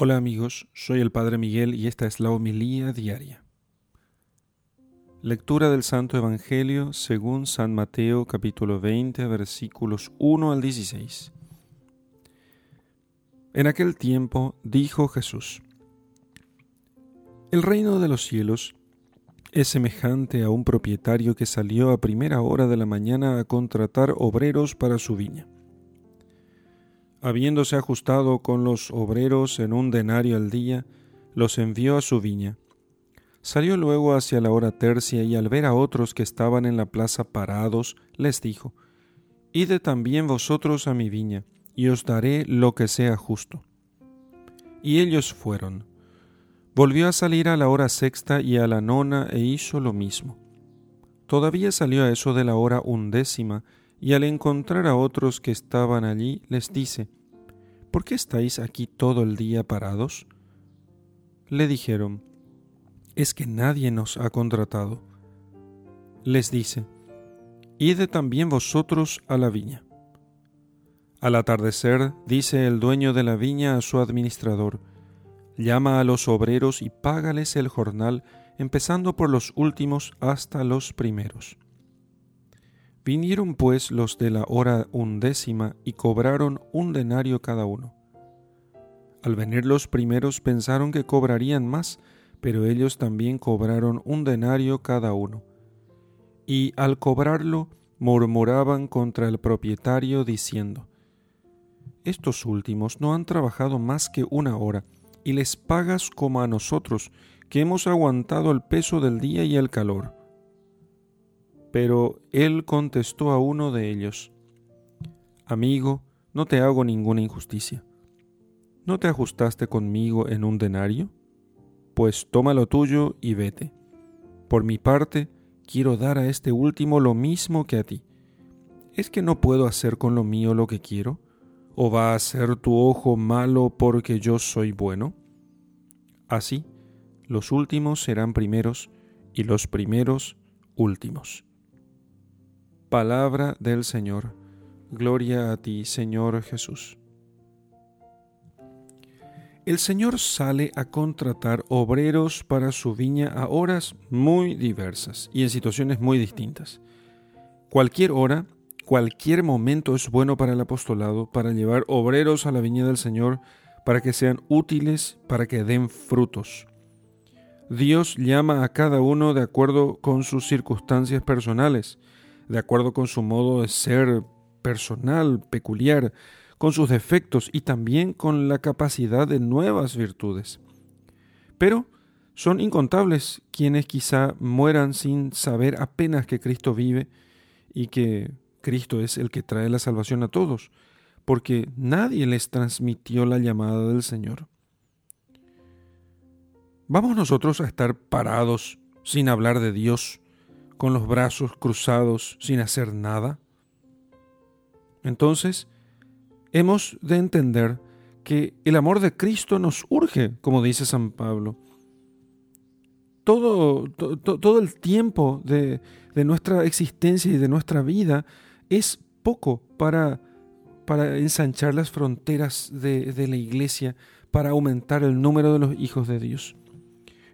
Hola amigos, soy el Padre Miguel y esta es la homilía diaria. Lectura del Santo Evangelio según San Mateo capítulo 20 versículos 1 al 16. En aquel tiempo dijo Jesús, El reino de los cielos es semejante a un propietario que salió a primera hora de la mañana a contratar obreros para su viña habiéndose ajustado con los obreros en un denario al día, los envió a su viña. Salió luego hacia la hora tercia y al ver a otros que estaban en la plaza parados, les dijo, Ide también vosotros a mi viña, y os daré lo que sea justo. Y ellos fueron. Volvió a salir a la hora sexta y a la nona e hizo lo mismo. Todavía salió a eso de la hora undécima, y al encontrar a otros que estaban allí, les dice, ¿Por qué estáis aquí todo el día parados? Le dijeron, Es que nadie nos ha contratado. Les dice, Id también vosotros a la viña. Al atardecer, dice el dueño de la viña a su administrador, llama a los obreros y págales el jornal, empezando por los últimos hasta los primeros. Vinieron pues los de la hora undécima y cobraron un denario cada uno. Al venir los primeros pensaron que cobrarían más, pero ellos también cobraron un denario cada uno. Y al cobrarlo murmuraban contra el propietario diciendo, Estos últimos no han trabajado más que una hora, y les pagas como a nosotros, que hemos aguantado el peso del día y el calor. Pero él contestó a uno de ellos, Amigo, no te hago ninguna injusticia. ¿No te ajustaste conmigo en un denario? Pues toma lo tuyo y vete. Por mi parte, quiero dar a este último lo mismo que a ti. ¿Es que no puedo hacer con lo mío lo que quiero? ¿O va a ser tu ojo malo porque yo soy bueno? Así, los últimos serán primeros y los primeros últimos. Palabra del Señor. Gloria a ti, Señor Jesús. El Señor sale a contratar obreros para su viña a horas muy diversas y en situaciones muy distintas. Cualquier hora, cualquier momento es bueno para el apostolado, para llevar obreros a la viña del Señor, para que sean útiles, para que den frutos. Dios llama a cada uno de acuerdo con sus circunstancias personales de acuerdo con su modo de ser personal, peculiar, con sus defectos y también con la capacidad de nuevas virtudes. Pero son incontables quienes quizá mueran sin saber apenas que Cristo vive y que Cristo es el que trae la salvación a todos, porque nadie les transmitió la llamada del Señor. ¿Vamos nosotros a estar parados sin hablar de Dios con los brazos cruzados sin hacer nada? Entonces, hemos de entender que el amor de Cristo nos urge, como dice San Pablo. Todo, todo el tiempo de, nuestra existencia y de nuestra vida es poco para, para ensanchar las fronteras de, de la iglesia, para aumentar el número de los hijos de Dios.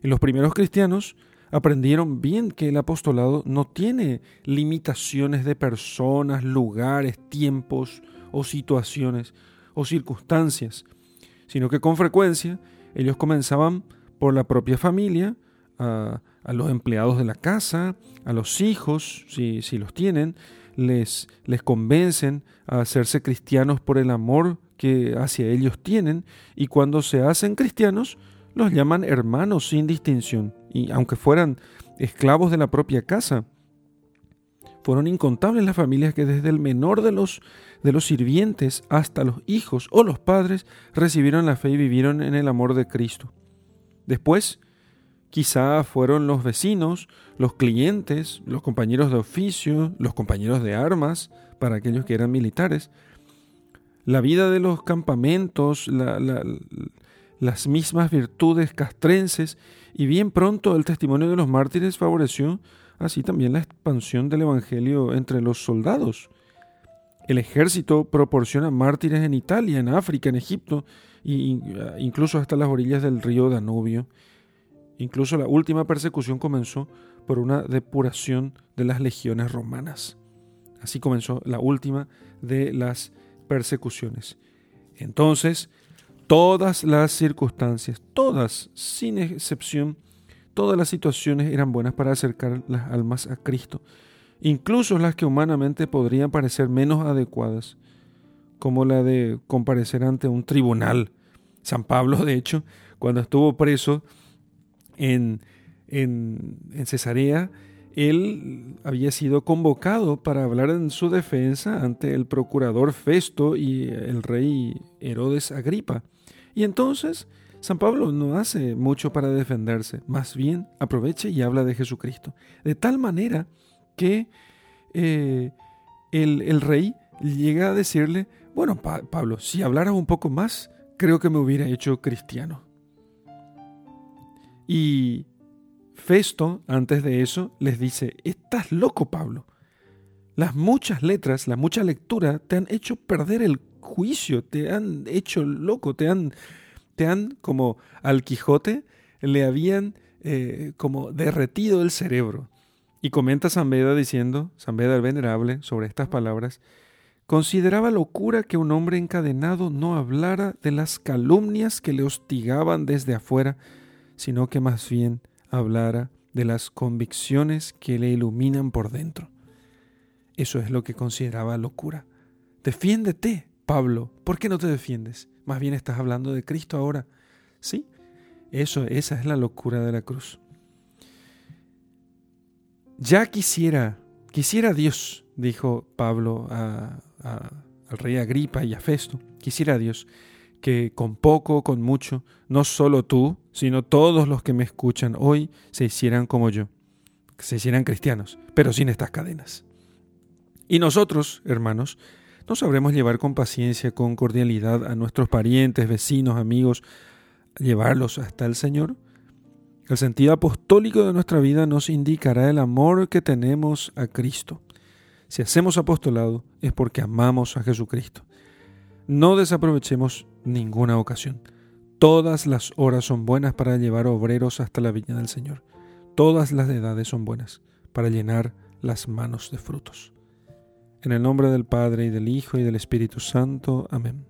En los primeros cristianos, aprendieron bien que el apostolado no tiene limitaciones de personas, lugares, tiempos o situaciones o circunstancias, sino que con frecuencia ellos comenzaban por la propia familia, a, los empleados de la casa, a los hijos, si, si los tienen, les, les convencen a hacerse cristianos por el amor que hacia ellos tienen, y cuando se hacen cristianos, los llaman hermanos sin distinción, y aunque fueran esclavos de la propia casa. Fueron incontables las familias que desde el menor de los, de los sirvientes hasta los hijos o los padres recibieron la fe y vivieron en el amor de Cristo. Después, quizá fueron los vecinos, los clientes, los compañeros de oficio, los compañeros de armas, para aquellos que eran militares. La vida de los campamentos, la, las mismas virtudes castrenses y bien pronto el testimonio de los mártires favoreció así también la expansión del Evangelio entre los soldados. El ejército proporciona mártires en Italia, en África, en Egipto, e incluso hasta las orillas del río Danubio. Incluso la última persecución comenzó por una depuración de las legiones romanas. Así comenzó la última de las persecuciones. Entonces, todas las circunstancias, todas, sin excepción, todas las situaciones eran buenas para acercar las almas a Cristo incluso las que humanamente podrían parecer menos adecuadas, como la de comparecer ante un tribunal. San Pablo, de hecho, cuando estuvo preso en, en, Cesarea, él había sido convocado para hablar en su defensa ante el procurador Festo y el rey Herodes Agripa. Y entonces San Pablo no hace mucho para defenderse, más bien aprovecha y habla de Jesucristo. De tal manera que eh, el, rey llega a decirle, bueno, Pablo, si hablaras un poco más, creo que me hubiera hecho cristiano. Y Festo, antes de eso, les dice, estás loco, Pablo. Las muchas letras, la mucha lectura te han hecho perder el juicio, te han hecho loco, te han, te han como al Quijote, le habían eh, como derretido el cerebro. Y comenta San Beda diciendo, San Beda el Venerable, sobre estas palabras, consideraba locura que un hombre encadenado no hablara de las calumnias que le hostigaban desde afuera, sino que más bien hablara de las convicciones que le iluminan por dentro. Eso es lo que consideraba locura. Defiéndete, Pablo. ¿Por qué no te defiendes? Más bien estás hablando de Cristo ahora. Sí, eso, esa es la locura de la cruz. Ya quisiera, quisiera Dios, dijo Pablo al rey Agripa y a Festo, quisiera Dios que con poco con mucho, no solo tú, sino todos los que me escuchan hoy se hicieran como yo, se hicieran cristianos, pero sin estas cadenas. Y nosotros, hermanos, no sabremos llevar con paciencia, con cordialidad a nuestros parientes, vecinos, amigos, llevarlos hasta el Señor. El sentido apostólico de nuestra vida nos indicará el amor que tenemos a Cristo. Si hacemos apostolado es porque amamos a Jesucristo. No desaprovechemos ninguna ocasión. Todas las horas son buenas para llevar obreros hasta la viña del Señor. Todas las edades son buenas para llenar las manos de frutos. En el nombre del Padre y del Hijo y del Espíritu Santo. Amén.